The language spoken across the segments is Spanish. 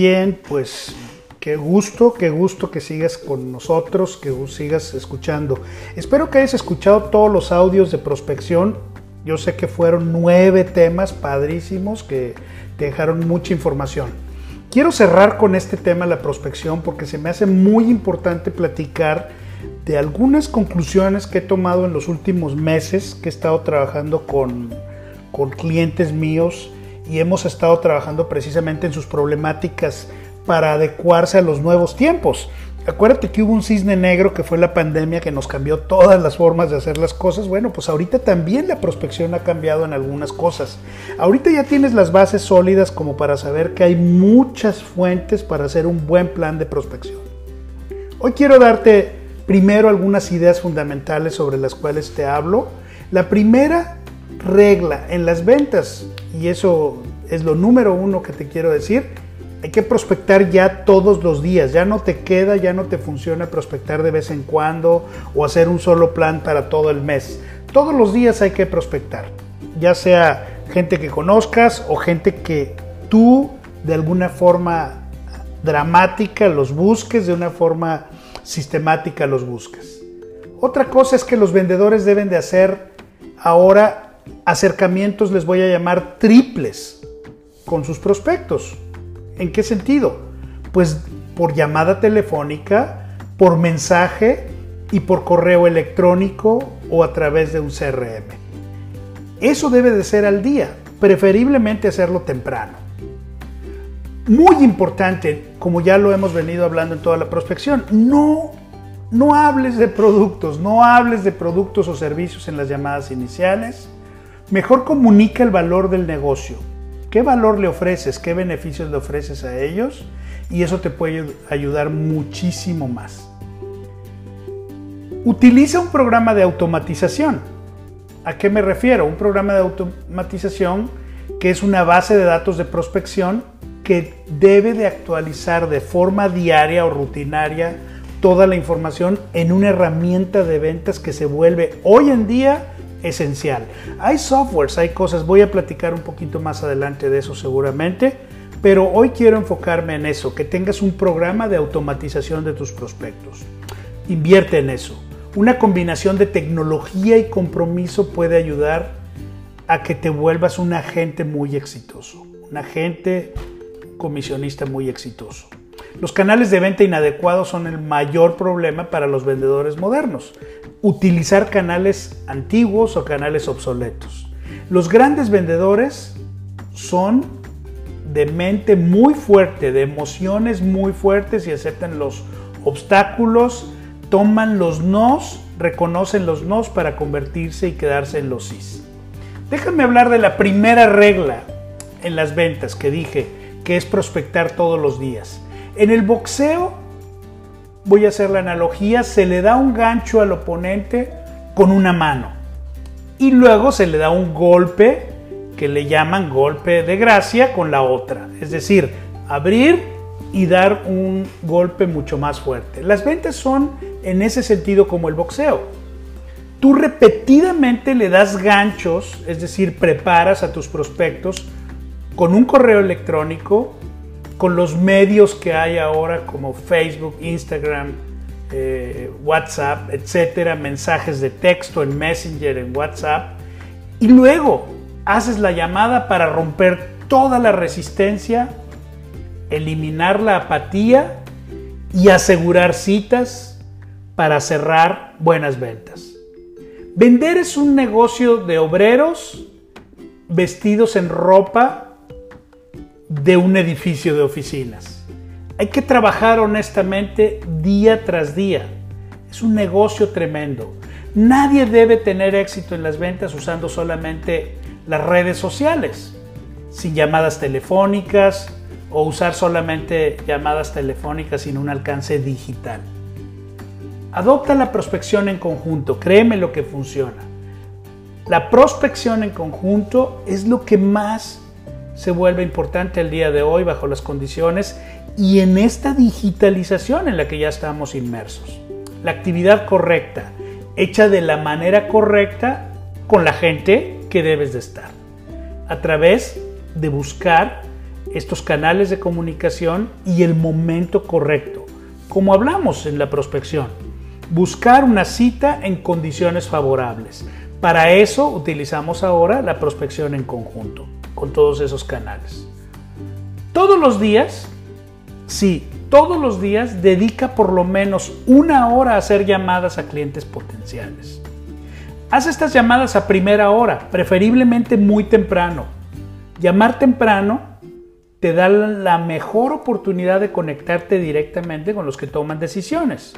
Bien, pues qué gusto, qué gusto que sigas con nosotros, que sigas escuchando. Espero que hayas escuchado todos los audios de prospección. Yo sé que fueron nueve temas padrísimos que te dejaron mucha información. Quiero cerrar con este tema, la prospección, porque se me hace muy importante platicar de algunas conclusiones que he tomado en los últimos meses que he estado trabajando con, con clientes míos y hemos estado trabajando precisamente en sus problemáticas para adecuarse a los nuevos tiempos. Acuérdate que hubo un cisne negro que fue la pandemia que nos cambió todas las formas de hacer las cosas. Bueno, pues ahorita también la prospección ha cambiado en algunas cosas. Ahorita ya tienes las bases sólidas como para saber que hay muchas fuentes para hacer un buen plan de prospección. Hoy quiero darte primero algunas ideas fundamentales sobre las cuales te hablo. La primera regla en las ventas, y eso es lo número uno que te quiero decir, hay que prospectar ya todos los días, ya no te queda, ya no te funciona prospectar de vez en cuando o hacer un solo plan para todo el mes. Todos los días hay que prospectar, ya sea gente que conozcas o gente que tú de alguna forma dramática los busques, de una forma sistemática los busques. Otra cosa es que los vendedores deben de hacer ahora acercamientos, les voy a llamar triples, con sus prospectos. ¿En qué sentido? Pues por llamada telefónica, por mensaje y por correo electrónico o a través de un CRM. Eso debe de ser al día, preferiblemente hacerlo temprano. Muy importante, como ya lo hemos venido hablando en toda la prospección, no, no hables de productos, no hables de productos o servicios en las llamadas iniciales Mejor comunica el valor del negocio. ¿Qué valor le ofreces? ¿Qué beneficios le ofreces a ellos? Y eso te puede ayudar muchísimo más. Utiliza un programa de automatización. ¿A qué me refiero? Un programa de automatización que es una base de datos de prospección que debe de actualizar de forma diaria o rutinaria toda la información en una herramienta de ventas que se vuelve hoy en día esencial. Hay softwares, hay cosas, voy a platicar un poquito más adelante de eso seguramente, pero hoy quiero enfocarme en eso, que tengas un programa de automatización de tus prospectos. Invierte en eso. Una combinación de tecnología y compromiso puede ayudar a que te vuelvas un agente muy exitoso, un agente comisionista muy exitoso. Los canales de venta inadecuados son el mayor problema para los vendedores modernos. Utilizar canales antiguos o canales obsoletos. Los grandes vendedores son de mente muy fuerte, de emociones muy fuertes y aceptan los obstáculos, toman los nos, reconocen los nos para convertirse y quedarse en los sís. Déjame hablar de la primera regla en las ventas que dije, que es prospectar todos los días. En el boxeo, voy a hacer la analogía, se le da un gancho al oponente con una mano y luego se le da un golpe que le llaman golpe de gracia con la otra. Es decir, abrir y dar un golpe mucho más fuerte. Las ventas son en ese sentido como el boxeo. Tú repetidamente le das ganchos, es decir, preparas a tus prospectos con un correo electrónico, con los medios que hay ahora como Facebook, Instagram, eh, WhatsApp, etcétera, mensajes de texto en Messenger, en WhatsApp, y luego haces la llamada para romper toda la resistencia, eliminar la apatía y asegurar citas para cerrar buenas ventas. Vender es un negocio de obreros vestidos en ropa de un edificio de oficinas. Hay que trabajar honestamente día tras día. Es un negocio tremendo. Nadie debe tener éxito en las ventas usando solamente las redes sociales. sin llamadas telefónicas o usar solamente llamadas telefónicas sin un alcance digital. Adopta la prospección en conjunto, créeme lo que funciona. La prospección en conjunto es lo que más se vuelve importante el día de hoy bajo las condiciones y en esta digitalización en la que ya estamos inmersos. La actividad correcta, hecha de la manera correcta con la gente que debes de estar. A través de buscar estos canales de comunicación y el momento correcto, como hablamos en la prospección. Buscar una cita en condiciones favorables. Para eso utilizamos ahora la prospección en conjunto, con todos esos canales. Todos los días, sí, todos los días dedica por lo menos una hora a hacer llamadas a clientes potenciales. Haz estas llamadas a primera hora, preferiblemente muy temprano. Llamar temprano te da la mejor oportunidad de conectarte directamente con los que toman decisiones.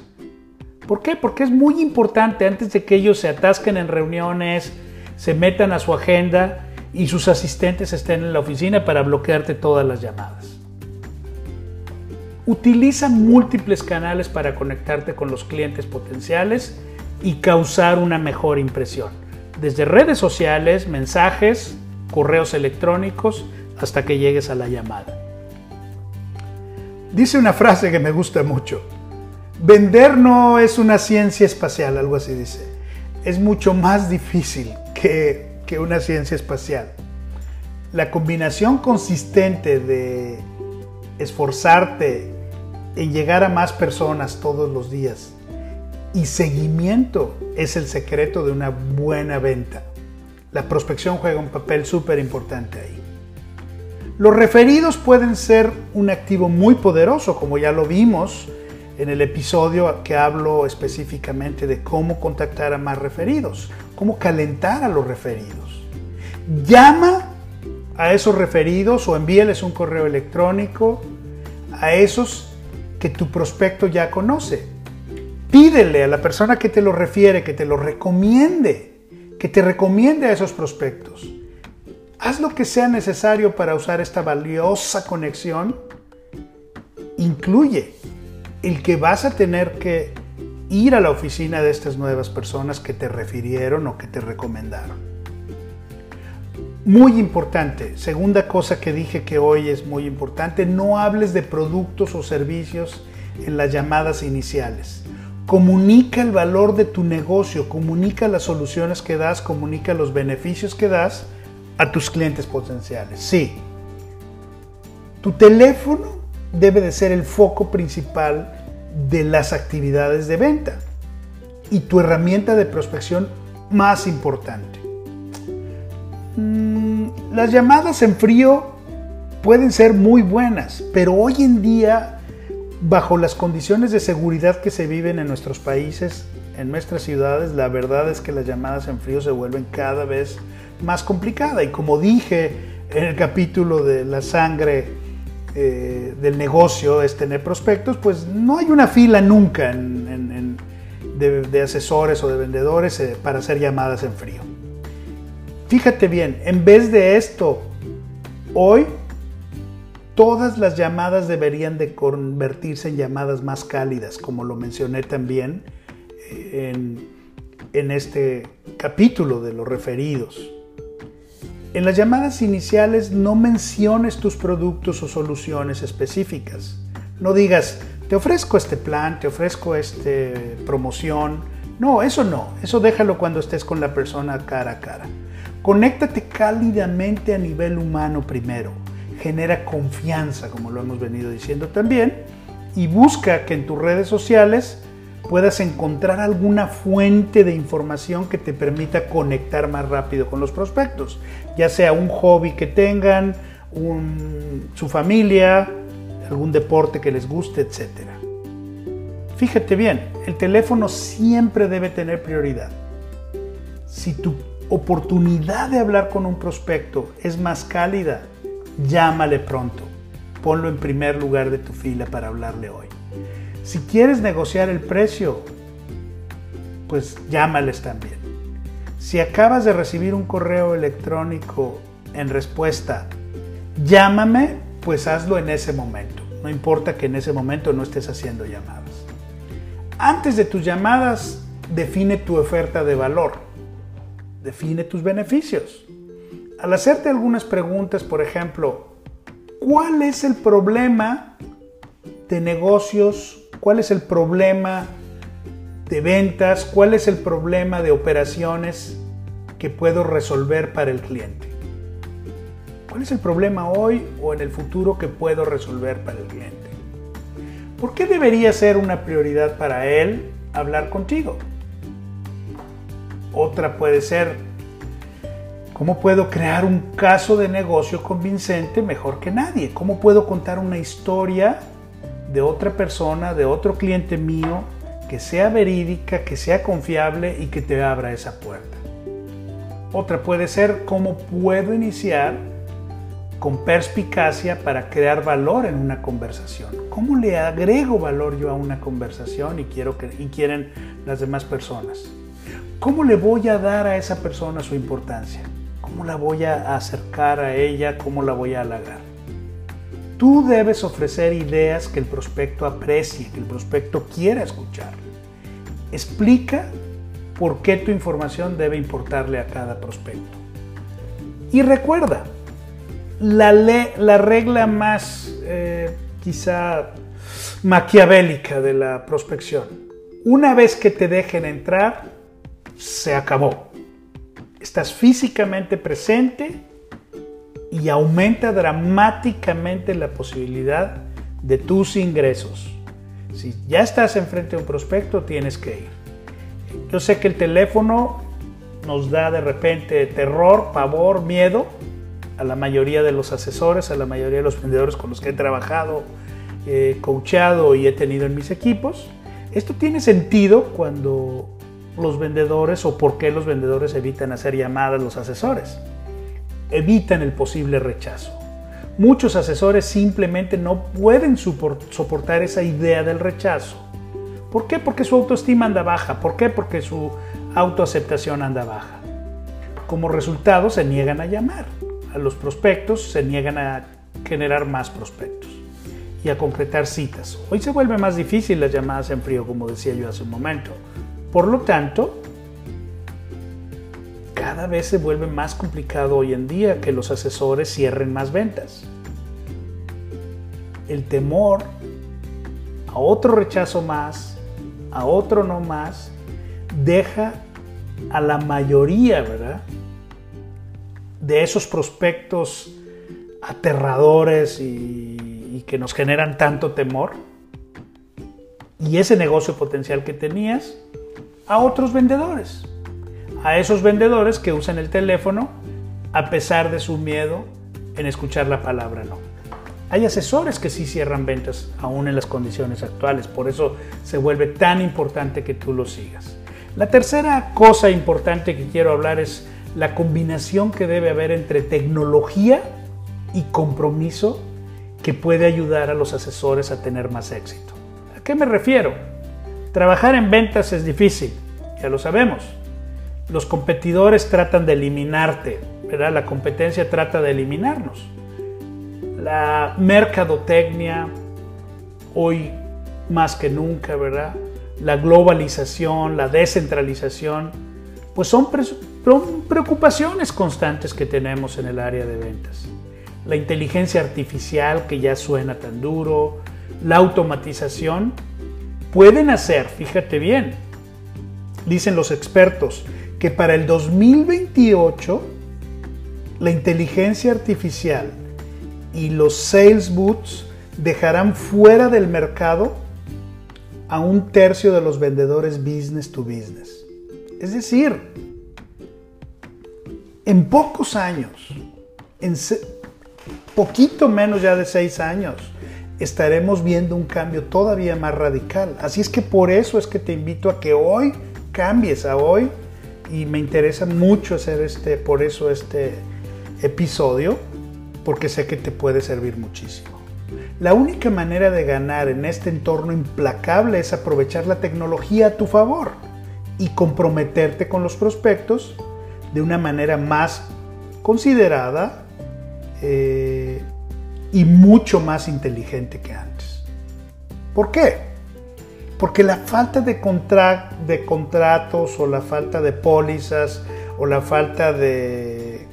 ¿Por qué? Porque es muy importante antes de que ellos se atasquen en reuniones, se metan a su agenda y sus asistentes estén en la oficina para bloquearte todas las llamadas. Utiliza múltiples canales para conectarte con los clientes potenciales y causar una mejor impresión, desde redes sociales, mensajes, correos electrónicos, hasta que llegues a la llamada. Dice una frase que me gusta mucho. Vender no es una ciencia espacial, algo así dice. Es mucho más difícil que, que una ciencia espacial. La combinación consistente de esforzarte en llegar a más personas todos los días y seguimiento es el secreto de una buena venta. La prospección juega un papel súper importante ahí. Los referidos pueden ser un activo muy poderoso, como ya lo vimos en el episodio que hablo específicamente de cómo contactar a más referidos, cómo calentar a los referidos. Llama a esos referidos o envíales un correo electrónico a esos que tu prospecto ya conoce. Pídele a la persona que te lo refiere, que te lo recomiende, que te recomiende a esos prospectos. Haz lo que sea necesario para usar esta valiosa conexión. Incluye el que vas a tener que ir a la oficina de estas nuevas personas que te refirieron o que te recomendaron. Muy importante, segunda cosa que dije que hoy es muy importante, no hables de productos o servicios en las llamadas iniciales. Comunica el valor de tu negocio, comunica las soluciones que das, comunica los beneficios que das a tus clientes potenciales. Sí, tu teléfono debe de ser el foco principal de las actividades de venta y tu herramienta de prospección más importante. Mm, las llamadas en frío pueden ser muy buenas, pero hoy en día, bajo las condiciones de seguridad que se viven en nuestros países, en nuestras ciudades, la verdad es que las llamadas en frío se vuelven cada vez más complicada. Y como dije en el capítulo de la sangre eh, del negocio es tener prospectos, pues no hay una fila nunca de, asesores o de vendedores eh, para hacer llamadas en frío. Fíjate bien, en vez de esto, hoy todas las llamadas deberían de convertirse en llamadas más cálidas, como lo mencioné también eh, en, en este capítulo de los referidos. En las llamadas iniciales no menciones tus productos o soluciones específicas. No digas, te ofrezco este plan, te ofrezco esta promoción. No, eso no. Eso déjalo cuando estés con la persona cara a cara. Conéctate cálidamente a nivel humano primero. Genera confianza, como lo hemos venido diciendo también. Y busca que en tus redes sociales puedas encontrar alguna fuente de información que te permita conectar más rápido con los prospectos, ya sea un hobby que tengan, su familia, algún deporte que les guste, etc. Fíjate bien, el teléfono siempre debe tener prioridad. Si tu oportunidad de hablar con un prospecto es más cálida, llámale pronto. Ponlo en primer lugar de tu fila para hablarle hoy. Si quieres negociar el precio, pues llámales también. Si acabas de recibir un correo electrónico en respuesta llámame, pues hazlo en ese momento. No importa que en ese momento no estés haciendo llamadas. Antes de tus llamadas, define tu oferta de valor. Define tus beneficios. Al hacerte algunas preguntas, por ejemplo, ¿cuál es el problema de negocios? ¿Cuál es el problema de ventas? ¿Cuál es el problema de operaciones que puedo resolver para el cliente? ¿Cuál es el problema hoy o en el futuro que puedo resolver para el cliente? ¿Por qué debería ser una prioridad para él hablar contigo? Otra puede ser, ¿cómo puedo crear un caso de negocio convincente mejor que nadie? ¿Cómo puedo contar una historia de otra persona, de otro cliente mío, que sea verídica, que sea confiable y que te abra esa puerta? Otra puede ser, ¿cómo puedo iniciar con perspicacia para crear valor en una conversación. ¿Cómo le agrego valor yo a una conversación y, quiero que, y quieren las demás personas? ¿Cómo le voy a dar a esa persona su importancia? ¿Cómo la voy a acercar a ella? ¿Cómo la voy a halagar? Tú debes ofrecer ideas que el prospecto aprecie, que el prospecto quiera escuchar. Explica por qué tu información debe importarle a cada prospecto. Y recuerda, la, la regla más eh, quizá maquiavélica de la prospección. Una vez que te dejen entrar, se acabó. Estás físicamente presente y aumenta dramáticamente la posibilidad de tus ingresos. Si ya estás enfrente de un prospecto, tienes que ir. Yo sé que el teléfono nos da de repente terror, pavor, miedo, a la mayoría de los asesores, a la mayoría de los vendedores con los que he trabajado, eh, coachado y he tenido en mis equipos. Esto tiene sentido cuando los vendedores o por qué los vendedores evitan hacer llamadas a los asesores. Evitan el posible rechazo. Muchos asesores simplemente no pueden soportar esa idea del rechazo. ¿Por qué? Porque su autoestima anda baja. ¿Por qué? Porque su autoaceptación anda baja. Como resultado se niegan a llamar a los prospectos, se niegan a generar más prospectos y a concretar citas. Hoy se vuelve más difícil las llamadas en frío, como decía yo hace un momento. Por lo tanto, cada vez se vuelve más complicado hoy en día que los asesores cierren más ventas. El temor a otro rechazo más, a otro no más, deja a la mayoría, ¿verdad? de esos prospectos aterradores y, que nos generan tanto temor y ese negocio potencial que tenías a otros vendedores, a esos vendedores que usan el teléfono a pesar de su miedo en escuchar la palabra no. Hay asesores que sí cierran ventas aún en las condiciones actuales, por eso se vuelve tan importante que tú lo sigas. La tercera cosa importante que quiero hablar es la combinación que debe haber entre tecnología y compromiso que puede ayudar a los asesores a tener más éxito. ¿A qué me refiero? Trabajar en ventas es difícil, ya lo sabemos. Los competidores tratan de eliminarte, ¿verdad? La competencia trata de eliminarnos. La mercadotecnia, hoy más que nunca, ¿verdad? La globalización, la descentralización, pues son preocupaciones constantes que tenemos en el área de ventas. La inteligencia artificial que ya suena tan duro, la automatización, pueden hacer, fíjate bien, dicen los expertos, que para el 2028 la inteligencia artificial y los sales boots dejarán fuera del mercado a un tercio de los vendedores business to business. Es decir, en pocos años, en poquito menos ya de seis años, estaremos viendo un cambio todavía más radical. Así es que por eso es que te invito a que hoy cambies a hoy y me interesa mucho hacer este, por eso este episodio, porque sé que te puede servir muchísimo. La única manera de ganar en este entorno implacable es aprovechar la tecnología a tu favor y comprometerte con los prospectos de una manera más considerada, eh, y mucho más inteligente que antes. ¿Por qué? Porque la falta de, de contratos o la falta de pólizas o la falta de,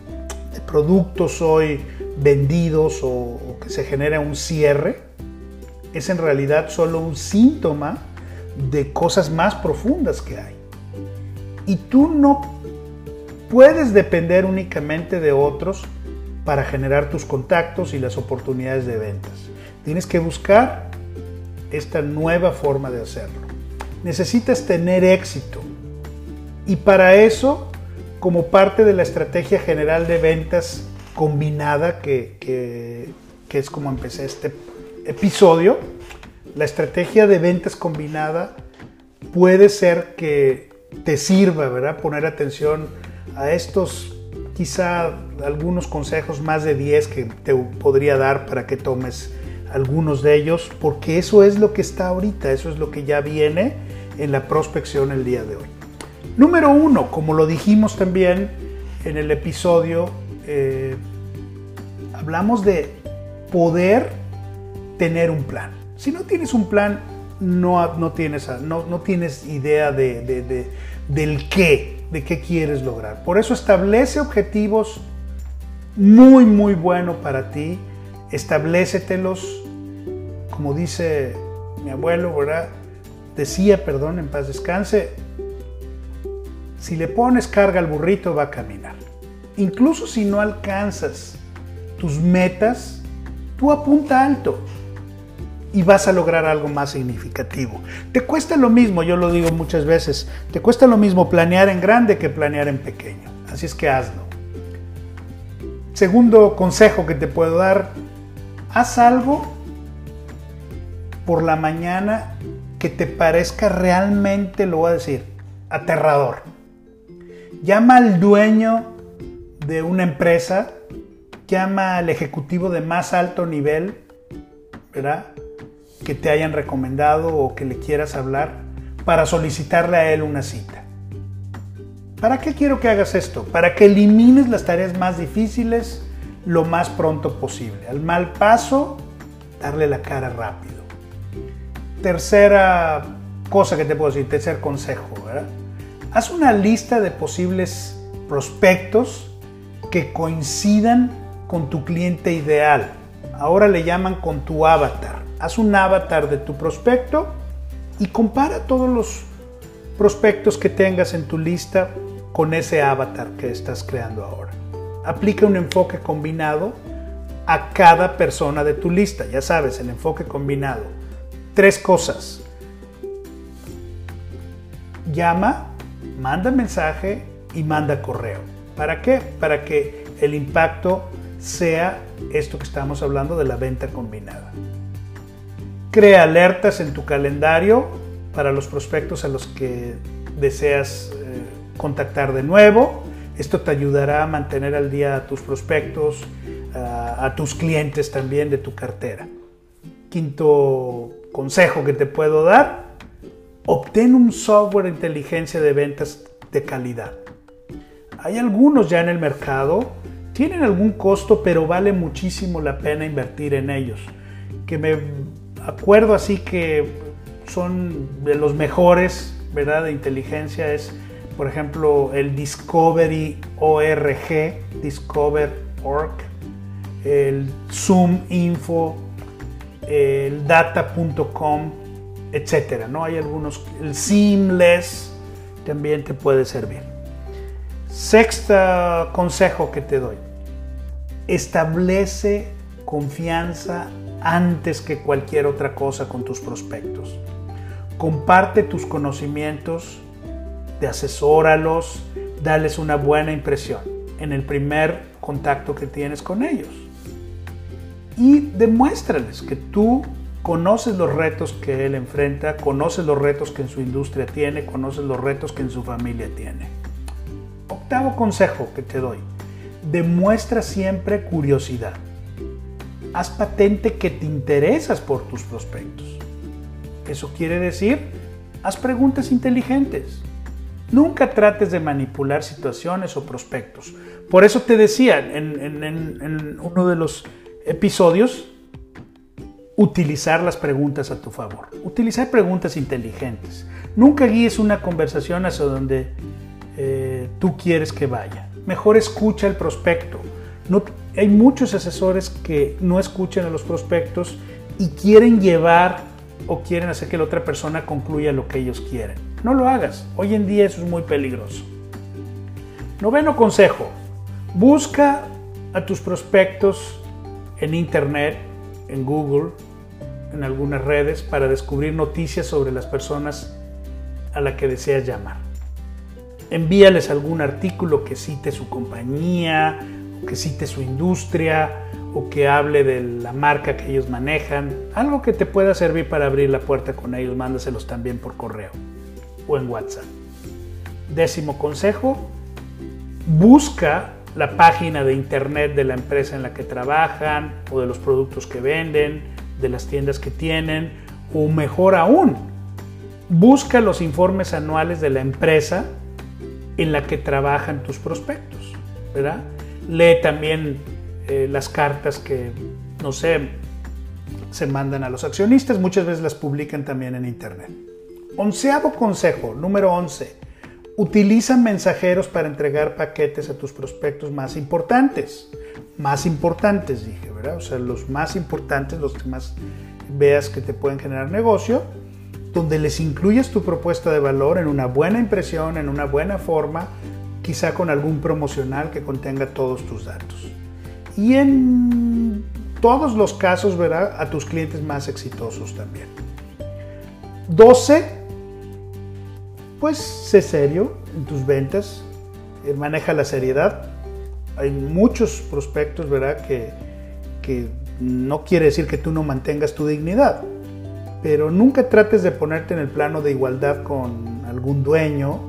productos hoy vendidos o, o que se genera un cierre es en realidad solo un síntoma de cosas más profundas que hay. Y tú no puedes depender únicamente de otros para generar tus contactos y las oportunidades de ventas. Tienes que buscar esta nueva forma de hacerlo. Necesitas tener éxito. Y para eso, como parte de la estrategia general de ventas combinada, que, que, es como empecé este episodio, la estrategia de ventas combinada puede ser que te sirva, ¿verdad? Poner atención a estos quizá algunos consejos, más de 10 que te podría dar para que tomes algunos de ellos, porque eso es lo que está ahorita, eso es lo que ya viene en la prospección el día de hoy. Número uno, como lo dijimos también en el episodio, eh, hablamos de poder tener un plan. Si no tienes un plan, no, no, tienes, no, no tienes idea de, del qué, de qué quieres lograr. Por eso establece objetivos muy, muy buenos para ti. Establécetelos, como dice mi abuelo, ¿verdad? Decía, perdón, en paz descanse, si le pones carga al burrito va a caminar. Incluso si no alcanzas tus metas, tú apunta alto y vas a lograr algo más significativo. Te cuesta lo mismo, yo lo digo muchas veces, te cuesta lo mismo planear en grande que planear en pequeño. Así es que hazlo. Segundo consejo que te puedo dar, haz algo por la mañana que te parezca realmente, lo voy a decir, aterrador. Llama al dueño de una empresa, llama al ejecutivo de más alto nivel, ¿verdad? que te hayan recomendado o que le quieras hablar para solicitarle a él una cita. ¿Para qué quiero que hagas esto? Para que elimines las tareas más difíciles lo más pronto posible. Al mal paso, darle la cara rápido. Tercera cosa que te puedo decir, tercer consejo, Haz una lista de posibles prospectos que coincidan con tu cliente ideal. Ahora le llaman con tu avatar. Haz un avatar de tu prospecto y compara todos los prospectos que tengas en tu lista con ese avatar que estás creando ahora. Aplica un enfoque combinado a cada persona de tu lista. Ya sabes, el enfoque combinado. Tres cosas. Llama, manda mensaje y manda correo. ¿Para qué? Para que el impacto sea esto que estamos hablando de la venta combinada. Crea alertas en tu calendario para los prospectos a los que deseas eh, contactar de nuevo. Esto te ayudará a mantener al día a tus prospectos, a tus clientes también de tu cartera. Quinto consejo que te puedo dar, obtén un software de inteligencia de ventas de calidad. Hay algunos ya en el mercado, tienen algún costo, pero vale muchísimo la pena invertir en ellos. Que me acuerdo así que son de los mejores, ¿verdad? De inteligencia es, por ejemplo, el Discovery ORG, Discover Org, el Zoom Info, el Data.com, etcétera, ¿no? Hay algunos, el Seamless también te puede servir. Sexto consejo que te doy. Establece confianza antes que cualquier otra cosa con tus prospectos. Comparte tus conocimientos, te asesóralos, dales una buena impresión en el primer contacto que tienes con ellos. Y demuéstrales que tú conoces los retos que él enfrenta, conoces los retos que en su industria tiene, conoces los retos que en su familia tiene. Octavo consejo que te doy, demuestra siempre curiosidad haz patente que te interesas por tus prospectos. Eso quiere decir, haz preguntas inteligentes. Nunca trates de manipular situaciones o prospectos. Por eso te decía en, uno de los episodios, utilizar las preguntas a tu favor. Utilizar preguntas inteligentes. Nunca guíes una conversación hacia donde eh, tú quieres que vaya. Mejor escucha el prospecto. Hay muchos asesores que no escuchan a los prospectos y quieren llevar o quieren hacer que la otra persona concluya lo que ellos quieren. No lo hagas. Hoy en día eso es muy peligroso. Noveno consejo. Busca a tus prospectos en Internet, en Google, en algunas redes para descubrir noticias sobre las personas a las que deseas llamar. Envíales algún artículo que cite su compañía, que cite su industria o que hable de la marca que ellos manejan. Algo que te pueda servir para abrir la puerta con ellos, mándaselos también por correo en WhatsApp. Décimo consejo, busca la página de internet de la empresa en la que trabajan o de los productos que venden, de las tiendas que tienen, o mejor aún, busca los informes anuales de la empresa en la que trabajan tus prospectos, ¿verdad? Lee también eh, las cartas que, no sé, se mandan a los accionistas, muchas veces las publican también en internet. Onceavo consejo, número 11 Utiliza mensajeros para entregar paquetes a tus prospectos más importantes. Más importantes, dije, ¿verdad? O sea, los más importantes, los que más veas que te pueden generar negocio, donde les incluyes tu propuesta de valor en una buena impresión, en una buena forma, quizá con algún promocional que contenga todos tus datos. Y en todos los casos, ¿verdad? A tus clientes más exitosos también. 12 pues sé serio en tus ventas, eh, maneja la seriedad. Hay muchos prospectos, ¿verdad? Que, que no quiere decir que tú no mantengas tu dignidad, pero nunca trates de ponerte en el plano de igualdad con algún dueño.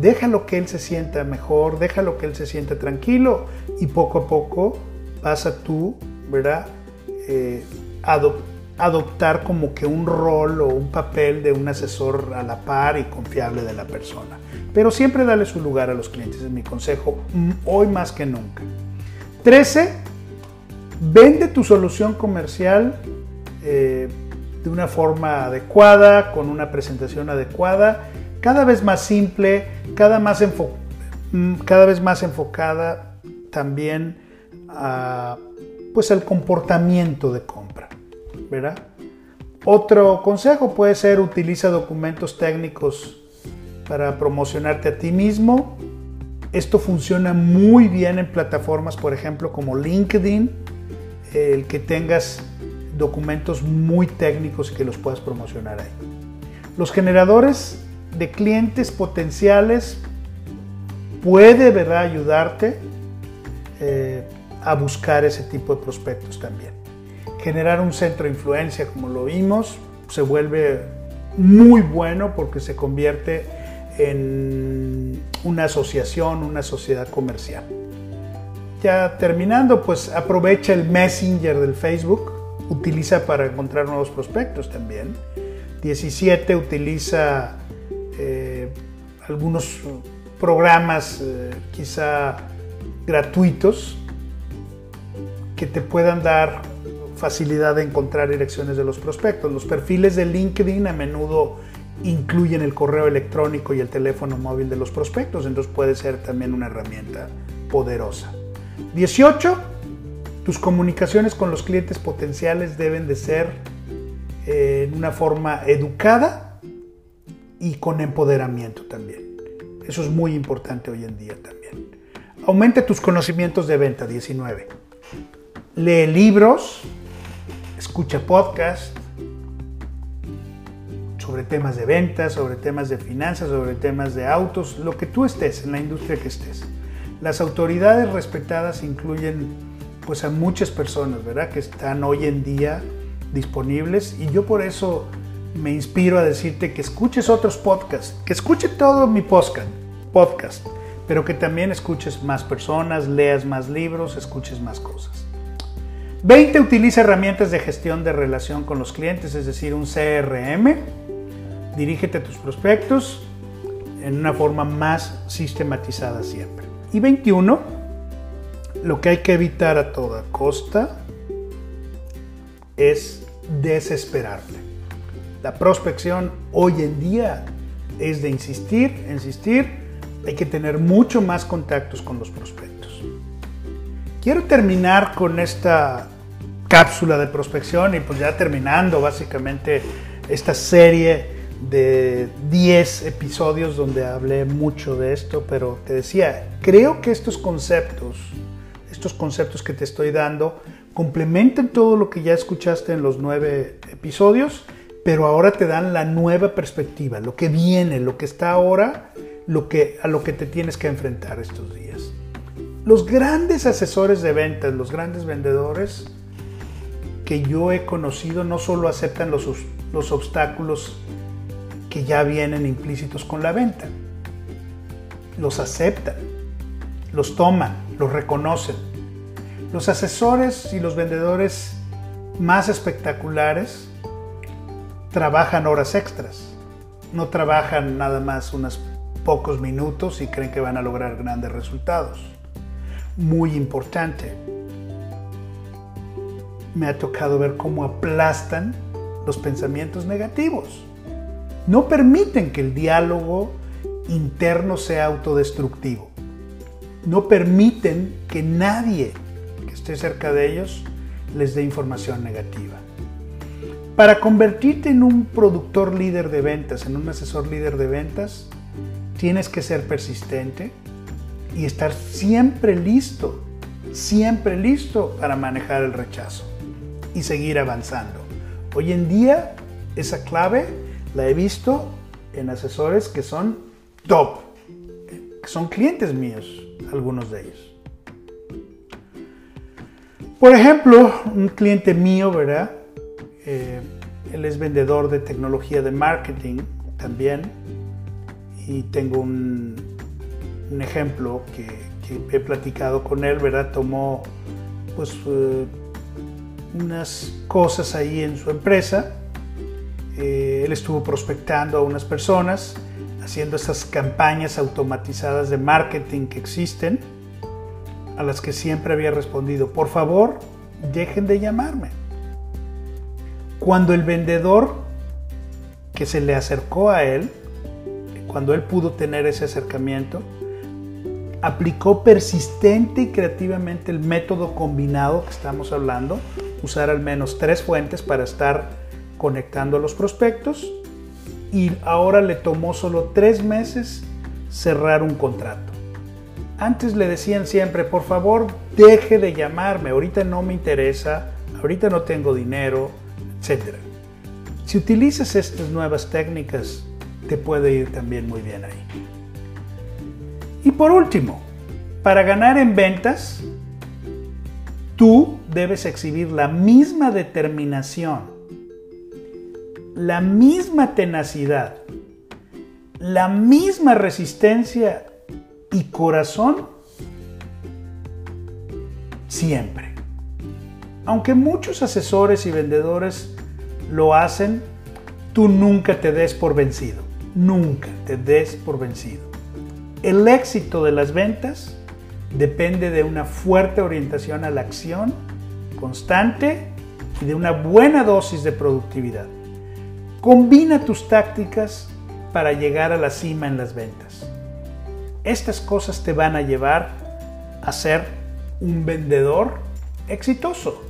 Déjalo que él se sienta mejor, déjalo que él se sienta tranquilo y poco a poco vas a tú, ¿verdad? Eh, adoptar como que un rol o un papel de un asesor a la par y confiable de la persona. Pero siempre dale su lugar a los clientes, es mi consejo, mm, hoy más que nunca. 13. Vende tu solución comercial eh, de una forma adecuada, con una presentación adecuada, cada vez más simple, cada, más mm, cada vez más enfocada también a, pues al comportamiento de compra. Otro consejo puede ser utiliza documentos técnicos para promocionarte a ti mismo. Esto funciona muy bien en plataformas, por ejemplo, como LinkedIn, el que tengas documentos muy técnicos y que los puedas promocionar ahí. Los generadores de clientes potenciales puede ¿verdad? ayudarte eh, a buscar ese tipo de prospectos también generar un centro de influencia, como lo vimos, se vuelve muy bueno porque se convierte en una asociación, una sociedad comercial. Ya terminando, pues aprovecha el Messenger del Facebook, utiliza para encontrar nuevos prospectos también. 17 utiliza eh, algunos programas eh, quizá gratuitos que te puedan dar facilidad de encontrar direcciones de los prospectos. Los perfiles de LinkedIn a menudo incluyen el correo electrónico y el teléfono móvil de los prospectos, entonces puede ser también una herramienta poderosa. 18. Tus comunicaciones con los clientes potenciales deben de ser eh, en una forma educada y con empoderamiento también. Eso es muy importante hoy en día también. Aumenta tus conocimientos de venta, 19. Lee libros, escucha podcast sobre temas de ventas, sobre temas de finanzas, sobre temas de autos, lo que tú estés, en la industria que estés. Las autoridades respetadas incluyen pues a muchas personas, ¿verdad? Que están hoy en día disponibles y yo por eso me inspiro a decirte que escuches otros podcasts, que escuche todo mi podcast, podcast, pero que también escuches más personas, leas más libros, escuches más cosas. 20. Utiliza herramientas de gestión de relación con los clientes, es decir, un CRM. Dirígete a tus prospectos en una forma más sistematizada siempre. Y 21. Lo que hay que evitar a toda costa es desesperarte. La prospección hoy en día es de insistir, insistir, hay que tener mucho más contactos con los prospectos. Quiero terminar con esta cápsula de prospección y pues ya terminando básicamente esta serie de 10 episodios donde hablé mucho de esto, pero te decía, creo que estos conceptos, estos conceptos que te estoy dando, complementan todo lo que ya escuchaste en los nueve episodios, pero ahora te dan la nueva perspectiva, lo que viene, lo que está ahora, lo que, a lo que te tienes que enfrentar estos días. Los grandes asesores de ventas, los grandes vendedores que yo he conocido no solo aceptan los, los obstáculos que ya vienen implícitos con la venta. Los aceptan, los toman, los reconocen. Los asesores y los vendedores más espectaculares trabajan horas extras. No trabajan nada más unos pocos minutos y creen que van a lograr grandes resultados. Muy importante. Me ha tocado ver cómo aplastan los pensamientos negativos no permiten que el diálogo interno sea autodestructivo. No permiten que nadie que esté cerca de ellos les dé información negativa. Para convertirte en un productor líder de ventas, en un asesor líder de ventas, tienes que ser persistente y estar siempre listo, siempre listo para manejar el rechazo y seguir avanzando. Hoy en día, esa clave la he visto en asesores que son top, que son clientes míos, algunos de ellos. Por ejemplo, un cliente mío, ¿verdad? Eh, él es vendedor de tecnología de marketing también. Y tengo un, ejemplo que, he platicado con él, ¿verdad? Tomó pues eh, unas cosas ahí en su empresa eh, él estuvo prospectando a unas personas, haciendo esas campañas automatizadas de marketing que existen, a las que siempre había respondido, por favor, dejen de llamarme. Cuando el vendedor que se le acercó a él, cuando él pudo tener ese acercamiento, aplicó persistente y creativamente el método combinado que estamos hablando, usar al menos tres fuentes para estar conectando a los prospectos y ahora le tomó solo tres meses cerrar un contrato. Antes le decían siempre, por favor, deje de llamarme, ahorita no me interesa, ahorita no tengo dinero, etc. Si utilizas estas nuevas técnicas, te puede ir también muy bien ahí. Y por último, para ganar en ventas, tú debes exhibir la misma determinación la misma tenacidad, la misma resistencia y corazón siempre. Aunque muchos asesores y vendedores lo hacen, tú nunca te des por vencido. Nunca te des por vencido. El éxito de las ventas depende de una fuerte orientación a la acción constante y de una buena dosis de productividad. Combina tus tácticas para llegar a la cima en las ventas. Estas cosas te van a llevar a ser un vendedor exitoso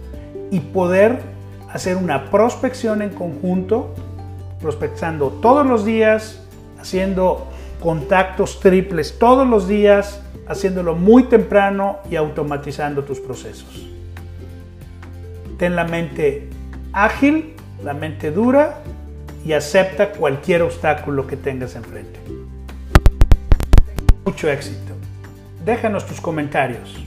y poder hacer una prospección en conjunto, prospectando todos los días, haciendo contactos triples todos los días, haciéndolo muy temprano y automatizando tus procesos. Ten la mente ágil, la mente dura y acepta cualquier obstáculo que tengas enfrente. Mucho éxito. Déjanos tus comentarios.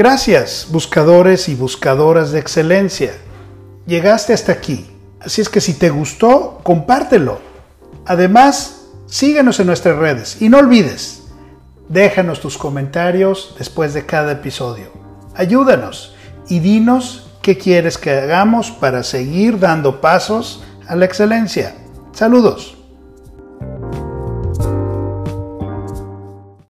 Gracias, buscadores y buscadoras de excelencia. Llegaste hasta aquí Así es que si te gustó, compártelo. Además, síguenos en nuestras redes y no olvides, déjanos tus comentarios después de cada episodio. Ayúdanos y dinos qué quieres que hagamos para seguir dando pasos a la excelencia. Saludos.